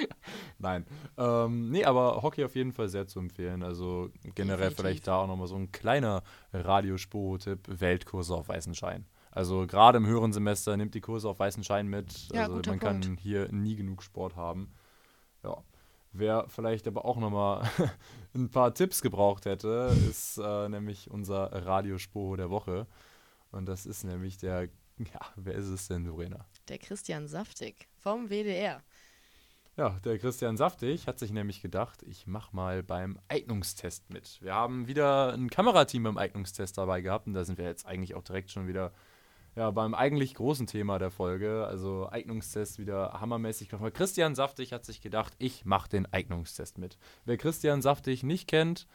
[LAUGHS] Nein. Ähm, nee, aber Hockey auf jeden Fall sehr zu empfehlen. Also generell Definitiv. vielleicht da auch nochmal so ein kleiner Radiosporo-Tipp: Weltkurse auf weißen Schein. Also gerade im höheren Semester nimmt die Kurse auf weißen Schein mit. Ja, also man kann Punkt. hier nie genug Sport haben. Wer vielleicht aber auch nochmal [LAUGHS] ein paar Tipps gebraucht hätte, ist äh, nämlich unser Radiosporo der Woche. Und das ist nämlich der, ja, wer ist es denn, Lorena? Der Christian Saftig vom WDR. Ja, der Christian Saftig hat sich nämlich gedacht, ich mache mal beim Eignungstest mit. Wir haben wieder ein Kamerateam beim Eignungstest dabei gehabt und da sind wir jetzt eigentlich auch direkt schon wieder ja, beim eigentlich großen Thema der Folge. Also Eignungstest wieder hammermäßig gemacht. Weil Christian Saftig hat sich gedacht, ich mache den Eignungstest mit. Wer Christian Saftig nicht kennt,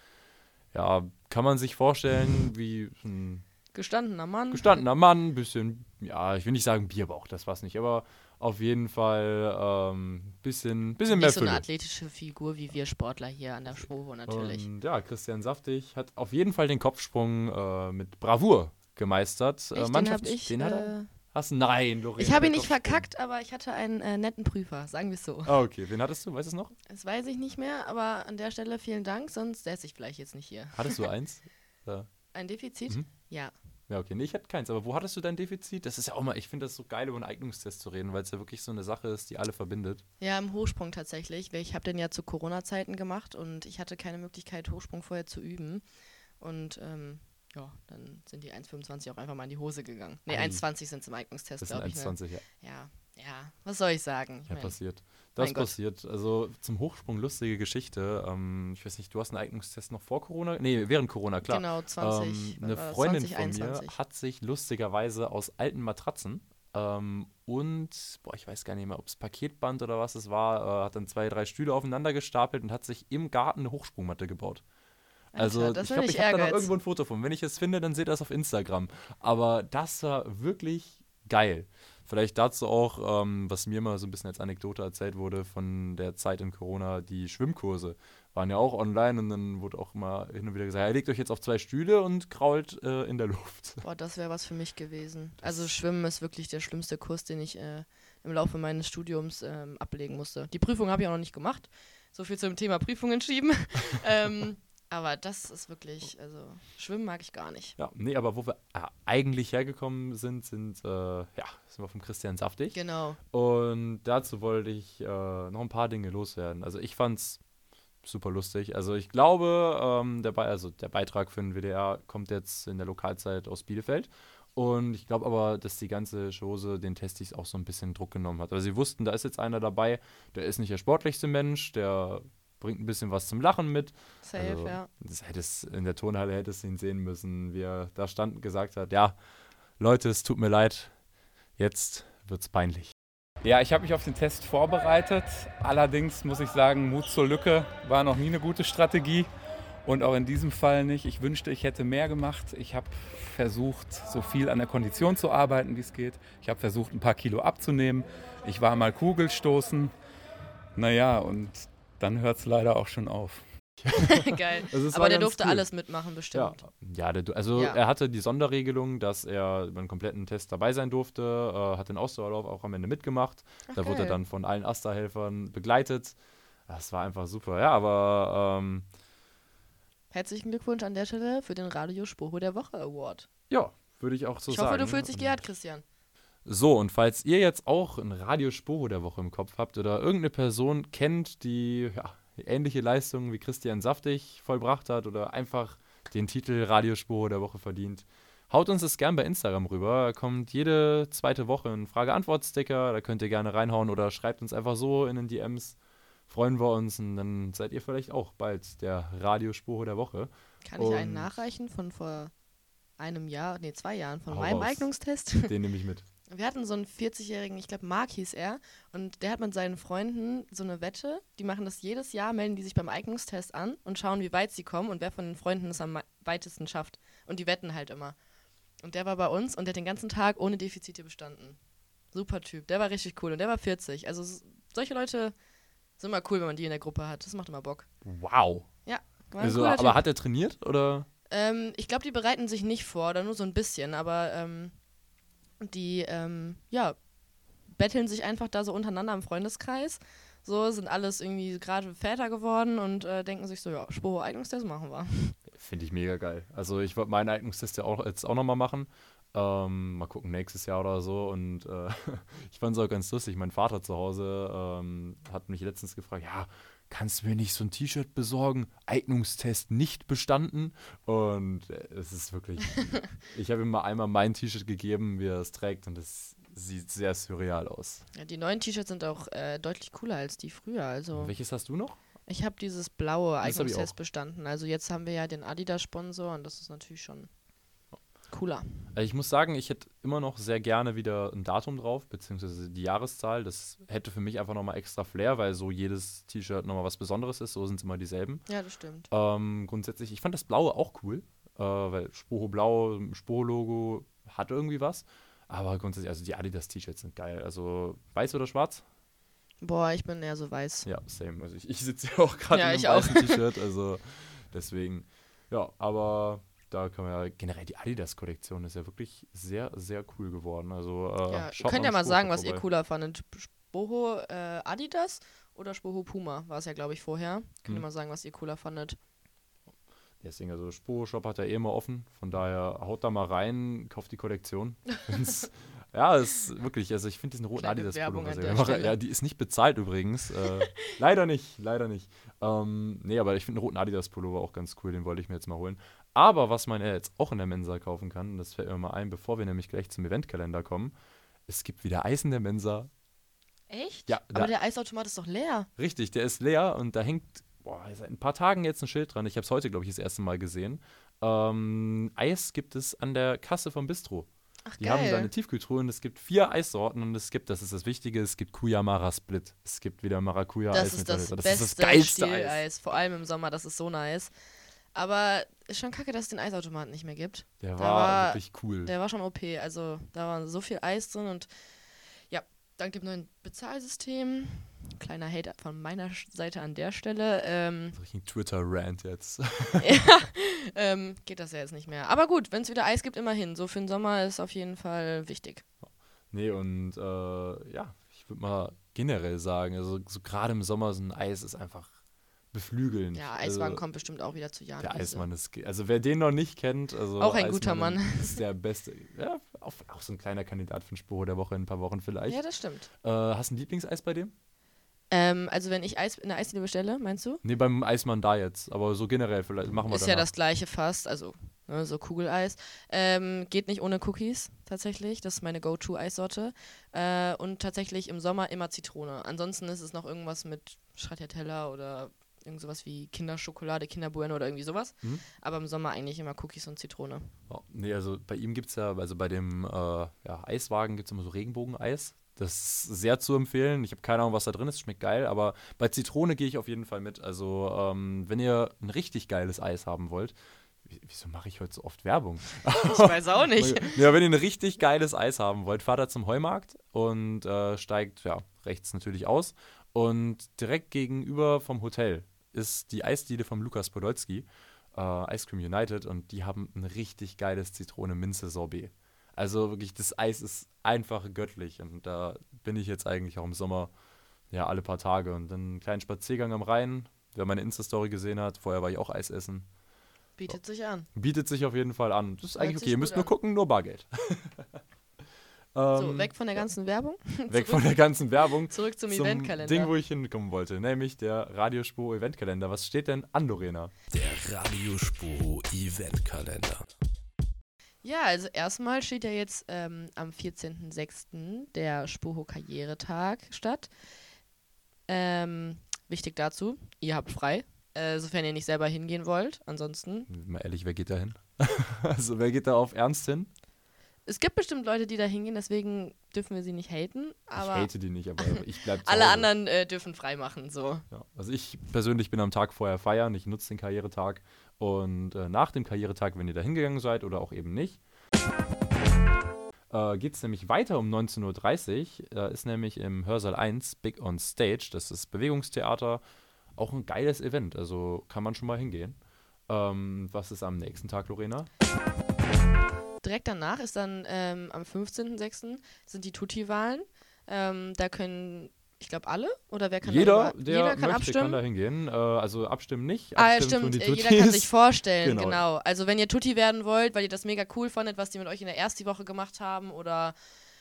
ja, kann man sich vorstellen, wie ein Gestandener Mann. gestandener Mann, bisschen, ja, ich will nicht sagen Bierbauch, das war's nicht, aber auf jeden Fall ähm, bisschen, bisschen mehr Nicht so eine Fülle. athletische Figur wie wir Sportler hier an der Schwobo natürlich. Und ja, Christian Saftig hat auf jeden Fall den Kopfsprung äh, mit Bravour gemeistert. Echt, äh, den hab Mannschafts- ich, den hat er? äh, Hast du? Nein, Lorena. ich habe ihn nicht verkackt, aber ich hatte einen äh, netten Prüfer, sagen wir es so. Ah, okay. Wen hattest du? Weißt du es noch? Das weiß ich nicht mehr, aber an der Stelle vielen Dank, sonst säße ich vielleicht jetzt nicht hier. Hattest du eins? [LAUGHS] Äh, Ein Defizit? Mhm. Ja. ja, okay. Nee, ich hatte keins. Aber wo hattest du dein Defizit? Das ist ja auch mal, ich finde das so geil, über einen Eignungstest zu reden, weil es ja wirklich so eine Sache ist, die alle verbindet. Ja, im Hochsprung tatsächlich. Ich habe den ja zu Corona-Zeiten gemacht und ich hatte keine Möglichkeit, Hochsprung vorher zu üben. Und ähm, ja, dann sind die 1,25 auch einfach mal in die Hose gegangen. Ne, Ei. 1,20 sind es im Eignungstest, glaube ich. Ne? 1,20, ja. Ja, ja, was soll ich sagen? Ich Ja, mein, passiert. Das mein Gott. passiert. Also zum Hochsprung lustige Geschichte. Ähm, ich weiß nicht, du hast einen Eignungstest noch vor Corona? Nee, während Corona, klar. Genau, 20. Ähm, eine das? Freundin 2021. von mir hat sich lustigerweise aus alten Matratzen ähm, und, boah, ich weiß gar nicht mehr, ob es Paketband oder was es war, äh, hat dann zwei, drei Stühle aufeinander gestapelt und hat sich im Garten eine Hochsprungmatte gebaut. Also Alter, ich glaube, ich habe da noch irgendwo ein Foto von. Wenn ich es finde, dann seht ihr das auf Instagram. Aber das war wirklich geil. Vielleicht dazu auch, ähm, was mir mal so ein bisschen als Anekdote erzählt wurde von der Zeit in Corona, die Schwimmkurse waren ja auch online und dann wurde auch immer hin und wieder gesagt, ja, legt euch jetzt auf zwei Stühle und krault äh, in der Luft. Boah, das wäre was für mich gewesen. Also Schwimmen ist wirklich der schlimmste Kurs, den ich äh, im Laufe meines Studiums ähm, ablegen musste. Die Prüfung habe ich auch noch nicht gemacht. So viel zum Thema Prüfungen schieben. [LAUGHS] ähm, aber das ist wirklich, also Schwimmen mag ich gar nicht. Ja, nee, aber wo wir äh, eigentlich hergekommen sind, sind, äh, ja, sind wir vom Christian Saftig. Genau. Und dazu wollte ich äh, noch ein paar Dinge loswerden. Also ich fand's super lustig. Also ich glaube, ähm, der, Be also der Beitrag für den WDR kommt jetzt in der Lokalzeit aus Bielefeld. Und ich glaube aber, dass die ganze Chose den Testis auch so ein bisschen Druck genommen hat. Also sie wussten, da ist jetzt einer dabei, der ist nicht der sportlichste Mensch, der bringt ein bisschen was zum Lachen mit. Safe, Also, ja. Das hättest, in der Turnhalle hättest du ihn sehen müssen, wie er da stand und gesagt hat, ja, Leute, es tut mir leid, jetzt wird's peinlich. Ja, ich habe mich auf den Test vorbereitet. Allerdings muss ich sagen, Mut zur Lücke war noch nie eine gute Strategie. Und auch in diesem Fall nicht. Ich wünschte, ich hätte mehr gemacht. Ich habe versucht, so viel an der Kondition zu arbeiten, wie es geht. Ich habe versucht, ein paar Kilo abzunehmen. Ich war mal Kugelstoßen. Naja, und dann hört es leider auch schon auf. [LAUGHS] Geil. Also Aber der durfte cool. alles mitmachen, Ja, bestimmt. ja der, du- also Ja. er hatte die Sonderregelung, dass er beim kompletten Test dabei sein durfte, äh, hat den Ausdauerlauf auch am Ende mitgemacht. Ach, da wurde er geil. dann von allen Asta-Helfern begleitet. Das war einfach super. Ja, aber ähm, herzlichen Glückwunsch an der Stelle für den Radio Spoho der Woche Award. Ja, würde ich auch so ich sagen. hoffe, du fühlst dich geehrt, Christian. So, und falls ihr jetzt auch ein Radiosporo der Woche im Kopf habt oder irgendeine Person kennt, die ja, ähnliche Leistungen wie Christian Saftig vollbracht hat oder einfach den Titel Radiosporo der Woche verdient, haut uns das gern bei Instagram rüber. Da kommt jede zweite Woche ein Frage-Antwort-Sticker, da könnt ihr gerne reinhauen oder schreibt uns einfach so in den DMs. Freuen wir uns und dann seid ihr vielleicht auch bald der Radiosporo der Woche. Kann ich einen Und- nachreichen von vor einem Jahr, nee, zwei Jahren, von meinem. Eignungstest? Den nehme ich mit. [LAUGHS] Wir hatten so einen 40-jährigen, ich glaube Mark hieß er, und der hat mit seinen Freunden so eine Wette. Die machen das jedes Jahr, melden die sich beim Eignungstest an und schauen, wie weit sie kommen und wer von den Freunden es am weitesten schafft. Und die wetten halt immer. Und der war bei uns und der hat den ganzen Tag ohne Defizite bestanden. Super Typ, der war richtig cool und der war 40. Also solche Leute sind immer cool, wenn man die in der Gruppe hat. Das macht immer Bock. Wow. Ja, Also, aber Typ. hat er trainiert oder? Ähm, ich glaube, die bereiten sich nicht vor, oder nur so ein bisschen, aber ähm, die, ähm, ja, betteln sich einfach da so untereinander im Freundeskreis. So sind alles irgendwie gerade Väter geworden und äh, denken sich so, ja, Sporo Eignungstest machen wir. Finde ich mega geil. Also ich wollte meinen Eignungstest ja auch jetzt auch nochmal machen. Ähm, mal gucken, nächstes Jahr oder so. Und äh, [LAUGHS] ich fand es auch ganz lustig. Mein Vater zu Hause ähm, hat mich letztens gefragt, ja, kannst du mir nicht so ein T-Shirt besorgen? Eignungstest nicht bestanden. Und äh, es ist wirklich, [LAUGHS] ich habe ihm mal einmal mein T-Shirt gegeben, wie er es trägt. Und es sieht sehr surreal aus. Ja, die neuen T-Shirts sind auch äh, deutlich cooler als die früher. Also Welches hast du noch? ich habe dieses blaue Eignungstest bestanden. Also jetzt haben wir ja den Adidas-Sponsor und das ist natürlich schon cooler. Äh, Ich muss sagen, ich hätte immer noch sehr gerne wieder ein Datum drauf, beziehungsweise die Jahreszahl. Das hätte für mich einfach nochmal extra Flair, weil so jedes T-Shirt nochmal was Besonderes ist. So sind es immer dieselben. Ja, das stimmt. Ähm, grundsätzlich, ich fand das Blaue auch cool, äh, weil Sporo Blau, Sporo-Logo hat irgendwie was. Aber grundsätzlich, also die Adidas-T-Shirts sind geil. Also weiß oder schwarz? Boah, ich bin eher so weiß. Ja, same. Also ich, ich sitze ja auch gerade Ja, in einem weißen T-Shirt, [LAUGHS] also deswegen. Ja, aber da kann man ja generell die Adidas-Kollektion ist ja wirklich sehr, sehr cool geworden. Also äh, Ja, ihr könnt ja mal Sporo sagen, was ihr vorbei. cooler fandet. Spoho äh, Adidas oder Spoho Puma war es ja, glaube ich, vorher. Könnt ihr Hm. mal sagen, was ihr cooler fandet. Deswegen, also Sporo-Shop hat ja eh immer offen. Von daher haut da mal rein, kauft die Kollektion. [LAUGHS] Ja, ist wirklich, also ich finde diesen roten Kleine Adidas Pullover sehr. Mache-. Ja, die ist nicht bezahlt übrigens. Äh, [LAUGHS] leider nicht, leider nicht. Ähm, nee, aber ich finde den roten Adidas Pullover auch ganz cool, den wollte ich mir jetzt mal holen. Aber was man ja jetzt auch in der Mensa kaufen kann, und das fällt mir mal ein, bevor wir nämlich gleich zum Eventkalender kommen, es gibt wieder Eis in der Mensa. Echt? Ja, Aber der Eisautomat ist doch leer. Richtig, der ist leer und da hängt boah, seit ein paar Tagen jetzt ein Schild dran. Ich habe es heute, glaube ich, das erste Mal gesehen. Ähm, Eis gibt es an der Kasse vom Bistro. Ach, Die haben da geil. eine Tiefkühltruhe und es gibt vier Eissorten und es gibt, das ist das Wichtige, es gibt Kuyamara Split. Es gibt wieder Maracuja-Eis das ist das, beste ist das geilste Eis. Stieleis. Vor allem im Sommer, das ist so nice. Aber ist schon kacke, dass es den Eisautomaten nicht mehr gibt. Der war, war- wirklich cool. Der war schon OP. Also da war so viel Eis drin und ja, dank dem neuen Bezahlsystem. Kleiner Hate von meiner Seite an der Stelle. Ähm, so richtig ein Twitter-Rant jetzt. [LAUGHS] ja, ähm, geht das ja jetzt nicht mehr. Aber gut, wenn es wieder Eis gibt, immerhin. So für den Sommer ist auf jeden Fall wichtig. nee, und äh, ja, ich würde mal generell sagen, also so gerade im Sommer so ein Eis ist einfach beflügelnd. Ja, Eiswagen also, kommt bestimmt auch wieder zu Jahren. Der Eismann ist, also wer den noch nicht kennt, also Auch ein guter Eismann Mann. ist der beste, ja, auch, auch so ein kleiner Kandidat für den Sporo der Woche in ein paar Wochen vielleicht. Ja, das stimmt. äh, hast du ein Lieblingseis bei dem? Ähm, also wenn ich Eis in der Eisdiele bestelle, meinst du? Nee, beim Eismann da jetzt, aber so generell vielleicht machen wir Ist danach. ja das gleiche fast, also ne, so Kugeleis. Ähm, geht nicht ohne Cookies tatsächlich. Das ist meine Go-To-Eissorte. Äh, und tatsächlich im Sommer immer Zitrone. Ansonsten ist es noch irgendwas mit Stracciatella oder irgend sowas wie Kinderschokolade, Kinderbueno oder irgendwie sowas. Mhm. Aber im Sommer eigentlich immer Cookies und Zitrone. Oh, nee, also bei ihm gibt es ja, also bei dem äh, ja, Eiswagen gibt es immer so Regenbogeneis. Das ist sehr zu empfehlen. Ich habe keine Ahnung, was da drin ist. Schmeckt geil, aber bei Zitrone gehe ich auf jeden Fall mit. Also, ähm, wenn ihr ein richtig geiles Eis haben wollt, wieso mache ich heute so oft Werbung? [LAUGHS] Ich weiß auch nicht. [LAUGHS] Ja, wenn ihr ein richtig geiles Eis haben wollt, fahrt da zum Heumarkt und äh, steigt ja, rechts natürlich aus. Und direkt gegenüber vom Hotel ist die Eisdiele vom Lukas Podolski, äh, Ice Cream United, und die haben ein richtig geiles Zitrone-Minze-Sorbet. Also wirklich, das Eis ist einfach göttlich. Und da bin ich jetzt eigentlich auch im Sommer ja alle paar Tage. Und dann einen kleinen Spaziergang am Rhein. Wer meine Insta-Story gesehen hat, vorher war ich auch Eis essen. Bietet sich an. Bietet sich auf jeden Fall an. Das ist Hört eigentlich okay. Ihr müsst nur an. gucken, nur Bargeld. [LAUGHS] So, Ähm, weg von der ganzen Werbung. [LAUGHS] weg von der ganzen Werbung. [LAUGHS] Zurück zum, zum Eventkalender. Ding, wo ich hinkommen wollte, nämlich der Radiospur Eventkalender. Was steht denn an, Lorena? Der Radiospuro Eventkalender. Ja, also erstmal steht ja jetzt ähm, am 14.06. der Spoho Karrieretag statt. Ähm, wichtig dazu, ihr habt frei, äh, sofern ihr nicht selber hingehen wollt. Ansonsten, Mal ehrlich, wer geht da hin? [LAUGHS] also, wer geht da auf Ernst hin? Es gibt bestimmt Leute, die da hingehen, deswegen dürfen wir sie nicht haten, aber ich hate die nicht, aber ich bleib [LAUGHS] zu alle Hause. anderen äh, dürfen frei machen, so. Ja, also ich persönlich bin am Tag vorher feiern, ich nutze den Karrieretag und äh, nach dem Karrieretag, wenn ihr da hingegangen seid oder auch eben nicht, äh, geht es nämlich weiter um 19.30 Uhr. Da ist nämlich im Hörsaal 1 Big on Stage, das ist Bewegungstheater, auch ein geiles Event, also kann man schon mal hingehen. Ähm, was ist am nächsten Tag, Lorena? Direkt danach ist dann ähm, am 15.06. sind die Tutti-Wahlen. Ähm, da können, ich glaube, alle oder wer kann jeder, darüber, der jeder möchte, kann kann abstimmen? da hingehen. Äh, also abstimmen nicht, Ah, abstimmen tun stimmt. die äh, Jeder kann Tuttis. sich vorstellen, [LAUGHS] Genau. genau. Also wenn ihr Tutti werden wollt, weil ihr das mega cool fandet, was die mit euch in der ersten Woche gemacht haben oder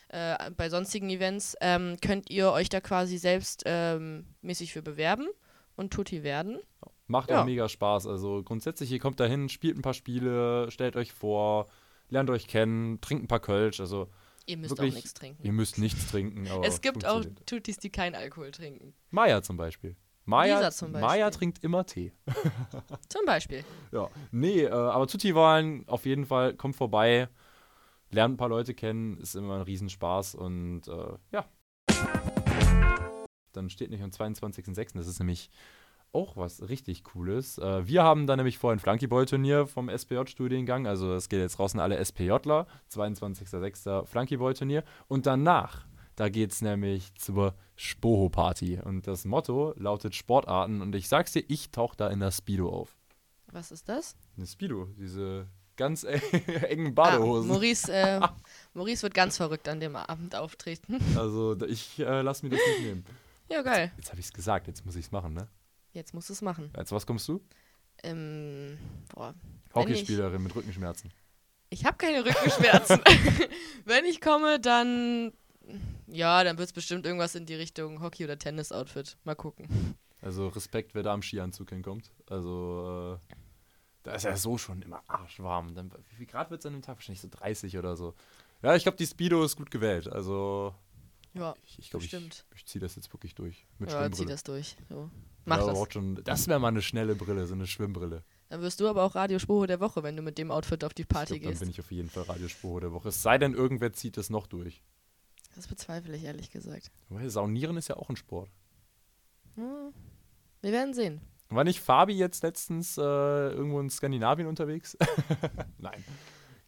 äh, bei sonstigen Events, ähm, könnt ihr euch da quasi selbst ähm, mäßig für bewerben und Tutti werden. Macht Ja. auch mega Spaß. Also grundsätzlich, ihr kommt da hin, spielt ein paar Spiele, stellt euch vor, lernt euch kennen, trinkt ein paar Kölsch. Also Ihr müsst Wirklich, auch nichts trinken. ihr müsst nichts trinken. [LAUGHS] Es gibt auch. Tuttis, die keinen Alkohol trinken. Maya zum Beispiel. Maya, Lisa zum Maya Beispiel. trinkt immer Tee. [LAUGHS] Zum Beispiel. Ja. Nee, äh, aber Tutti-Wahlen auf jeden Fall, kommt vorbei, lernt ein paar Leute kennen, ist immer ein Riesenspaß und äh, ja. Dann steht nicht am 22.06., das ist nämlich auch was richtig Cooles. Äh, wir haben da nämlich vorhin Flunkyball-Turnier vom SPJ-Studiengang, also es geht jetzt raus an alle SPJler, 22.06. Flunkyball-Turnier und danach, da geht es nämlich zur Spoho-Party und das Motto lautet Sportarten und ich sag's dir, ich tauche da in der Speedo auf. Was ist das? Eine Speedo, diese ganz [LAUGHS] engen Ah, Badehosen. Maurice, äh, [LAUGHS] Maurice wird ganz verrückt an dem Abend auftreten. also ich äh, lass mir das nicht nehmen. ja, geil. Jetzt habe ich es gesagt, jetzt muss ich es machen, ne? Jetzt musst du es machen. Als was kommst du? Ähm, boah. Hockeyspielerin mit Rückenschmerzen. Ich habe keine Rückenschmerzen. [LAUGHS] Wenn ich komme, dann. Ja, dann wird es bestimmt irgendwas in die Richtung Hockey- oder Tennis-Outfit. Mal gucken. Also Respekt, wer da im Skianzug hinkommt. Also äh, da ist ja so schon immer arschwarm. Dann, wie viel Grad wird es an dem Tag? Wahrscheinlich so 30 oder so. Ja, ich glaube, die Speedo ist gut gewählt. Also Ja, ich, ich glaube, ich, Bestimmt. ich ziehe das jetzt wirklich durch. Mit ja, zieh das durch. So. Mach ja, das. Schon, das wäre mal eine schnelle Brille, so eine Schwimmbrille. Dann wirst du aber auch Radiosporo der Woche, wenn du mit dem Outfit auf die Party glaub, dann gehst. bin ich auf jeden Fall Radiospur der Woche. Es sei denn, irgendwer zieht es noch durch. Das bezweifle ich ehrlich gesagt. Weil Saunieren ist ja auch ein Sport. Hm. Wir werden sehen. War nicht Fabi jetzt letztens äh, irgendwo in Skandinavien unterwegs? [LAUGHS] Nein.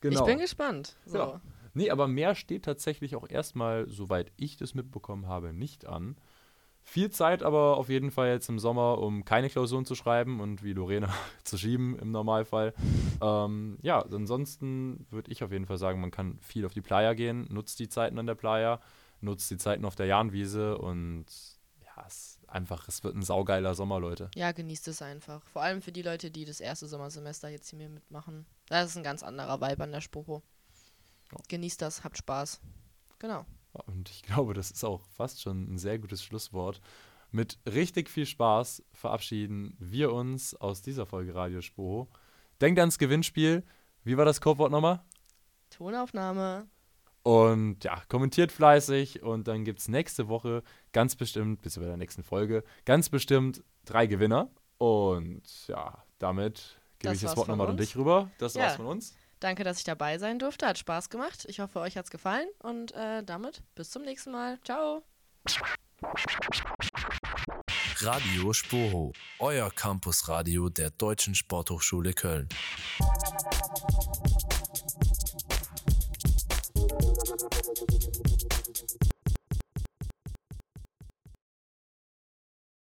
Genau. Ich bin gespannt. So. Ja. Nee, aber mehr steht tatsächlich auch erstmal, soweit ich das mitbekommen habe, nicht an. Viel Zeit aber auf jeden Fall jetzt im Sommer, um keine Klausuren zu schreiben und wie Lorena [LAUGHS] zu schieben im Normalfall. Ähm, ja, ansonsten würde ich auf jeden Fall sagen, man kann viel auf die Playa gehen, nutzt die Zeiten an der Playa, nutzt die Zeiten auf der Jahnwiese und ja, es einfach, es wird ein saugeiler Sommer, Leute. Ja, genießt es einfach. Vor allem für die Leute, die das erste Sommersemester jetzt hier mitmachen. Das ist ein ganz anderer Vibe an der Sporo. Genießt das, habt Spaß. Genau. Und ich glaube, das ist auch fast schon ein sehr gutes Schlusswort. Mit richtig viel Spaß verabschieden wir uns aus dieser Folge Radio Spoho. Denkt ans Gewinnspiel. Wie war das Codewort nochmal? Tonaufnahme. Und ja, kommentiert fleißig und dann gibt es nächste Woche ganz bestimmt, bis bei der nächsten Folge, ganz bestimmt drei Gewinner. Und ja, damit gebe ich das Wort nochmal an dich rüber. Das Ja. war's von uns. Danke, dass ich dabei sein durfte. Hat Spaß gemacht. Ich hoffe, euch hat es gefallen. Und äh, damit bis zum nächsten Mal. Ciao. Radio Sporo, euer Campusradio der Deutschen Sporthochschule Köln.